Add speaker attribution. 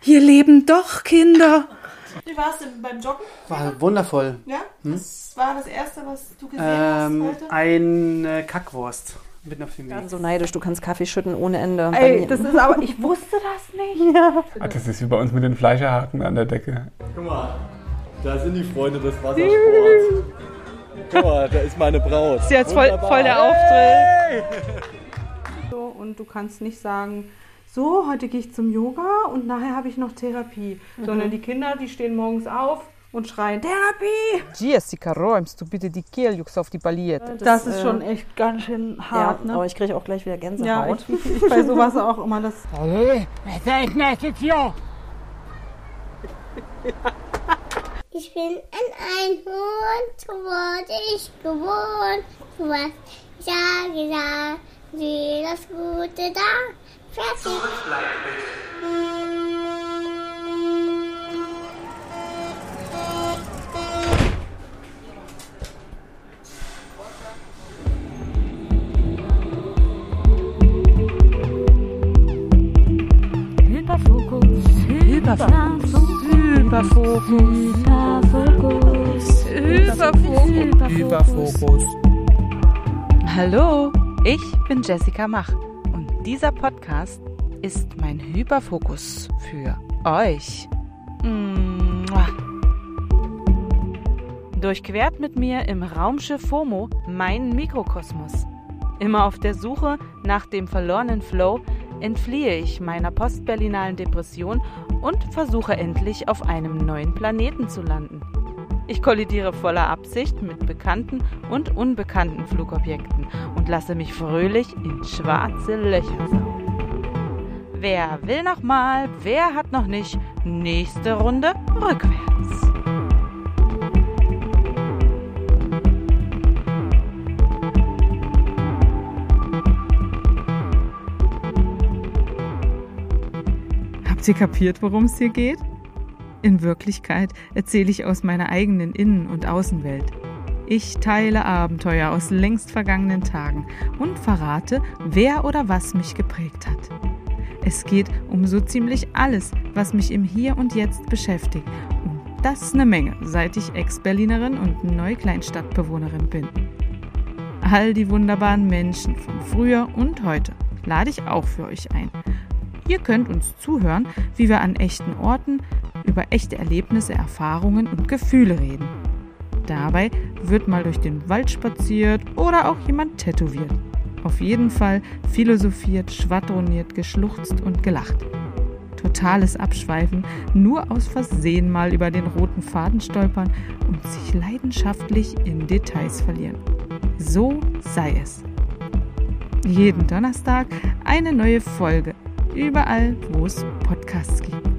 Speaker 1: hier leben doch Kinder.
Speaker 2: Wie war es denn beim Joggen?
Speaker 3: War wundervoll.
Speaker 2: Ja? Das war das Erste, was du gesehen hast
Speaker 3: Ähm,
Speaker 2: heute?
Speaker 3: eine Kackwurst mit einer Fumé.
Speaker 4: So neidisch, du kannst Kaffee schütten ohne Ende.
Speaker 1: Ey, das ist aber, ich wusste das nicht.
Speaker 5: Ah, das ist wie bei uns mit den Fleischerhaken an der Decke.
Speaker 6: Guck mal, da sind die Freunde des Wassersports. Guck mal, da ist meine Braut.
Speaker 1: ist jetzt voll, voll der Auftritt. So, und du kannst nicht sagen, so, heute gehe ich zum Yoga und nachher habe ich noch Therapie. Sondern die Kinder, die stehen morgens auf und schreien, Therapie!
Speaker 7: Jessica, räumst du bitte die Kehljux auf die Palette?
Speaker 1: Das, ist
Speaker 4: äh,
Speaker 1: schon echt ganz schön
Speaker 4: ja,
Speaker 1: hart, ne?
Speaker 4: aber ich kriege auch gleich wieder
Speaker 1: Ja,
Speaker 4: Gänsehaut.
Speaker 1: ich, ich, ich bei sowas auch immer das.
Speaker 8: Ich bin ein Einhorn, so wurde ich geboren. Du hast ja gesagt, sieh das Gute da. Fertig.
Speaker 7: Überfokus.
Speaker 9: Hallo, ich bin Jessica Mach dieser Podcast ist mein Hyperfokus für euch. Mua. Durchquert mit mir im Raumschiff FOMO meinen Mikrokosmos. Immer auf der Suche nach dem verlorenen Flow entfliehe ich meiner postberlinalen Depression und versuche endlich auf einem neuen Planeten zu landen. Ich kollidiere voller Absicht mit bekannten und unbekannten Flugobjekten und lasse mich fröhlich in schwarze Löcher saugen. Wer will noch mal? Wer hat noch nicht? Nächste Runde rückwärts.
Speaker 7: Habt ihr kapiert, worum es hier geht? In Wirklichkeit erzähle ich aus meiner eigenen Innen- und Außenwelt. Ich teile Abenteuer aus längst vergangenen Tagen und verrate, wer oder was mich geprägt hat. Es geht um so ziemlich alles, was mich im Hier und Jetzt beschäftigt. Und das ist eine Menge, seit ich Ex-Berlinerin und Neukleinstadtbewohnerin bin. All die wunderbaren Menschen von früher und heute lade ich auch für euch ein. Ihr könnt uns zuhören, wie wir an echten Orten über echte Erlebnisse, Erfahrungen und Gefühle reden. Dabei wird mal durch den Wald spaziert oder auch jemand tätowiert. Auf jeden Fall philosophiert, schwadroniert, geschluchzt und gelacht. Totales Abschweifen, nur aus Versehen mal über den roten Faden stolpern und sich leidenschaftlich in Details verlieren. So sei es. Jeden Donnerstag eine neue Folge, überall wo es Podcasts gibt.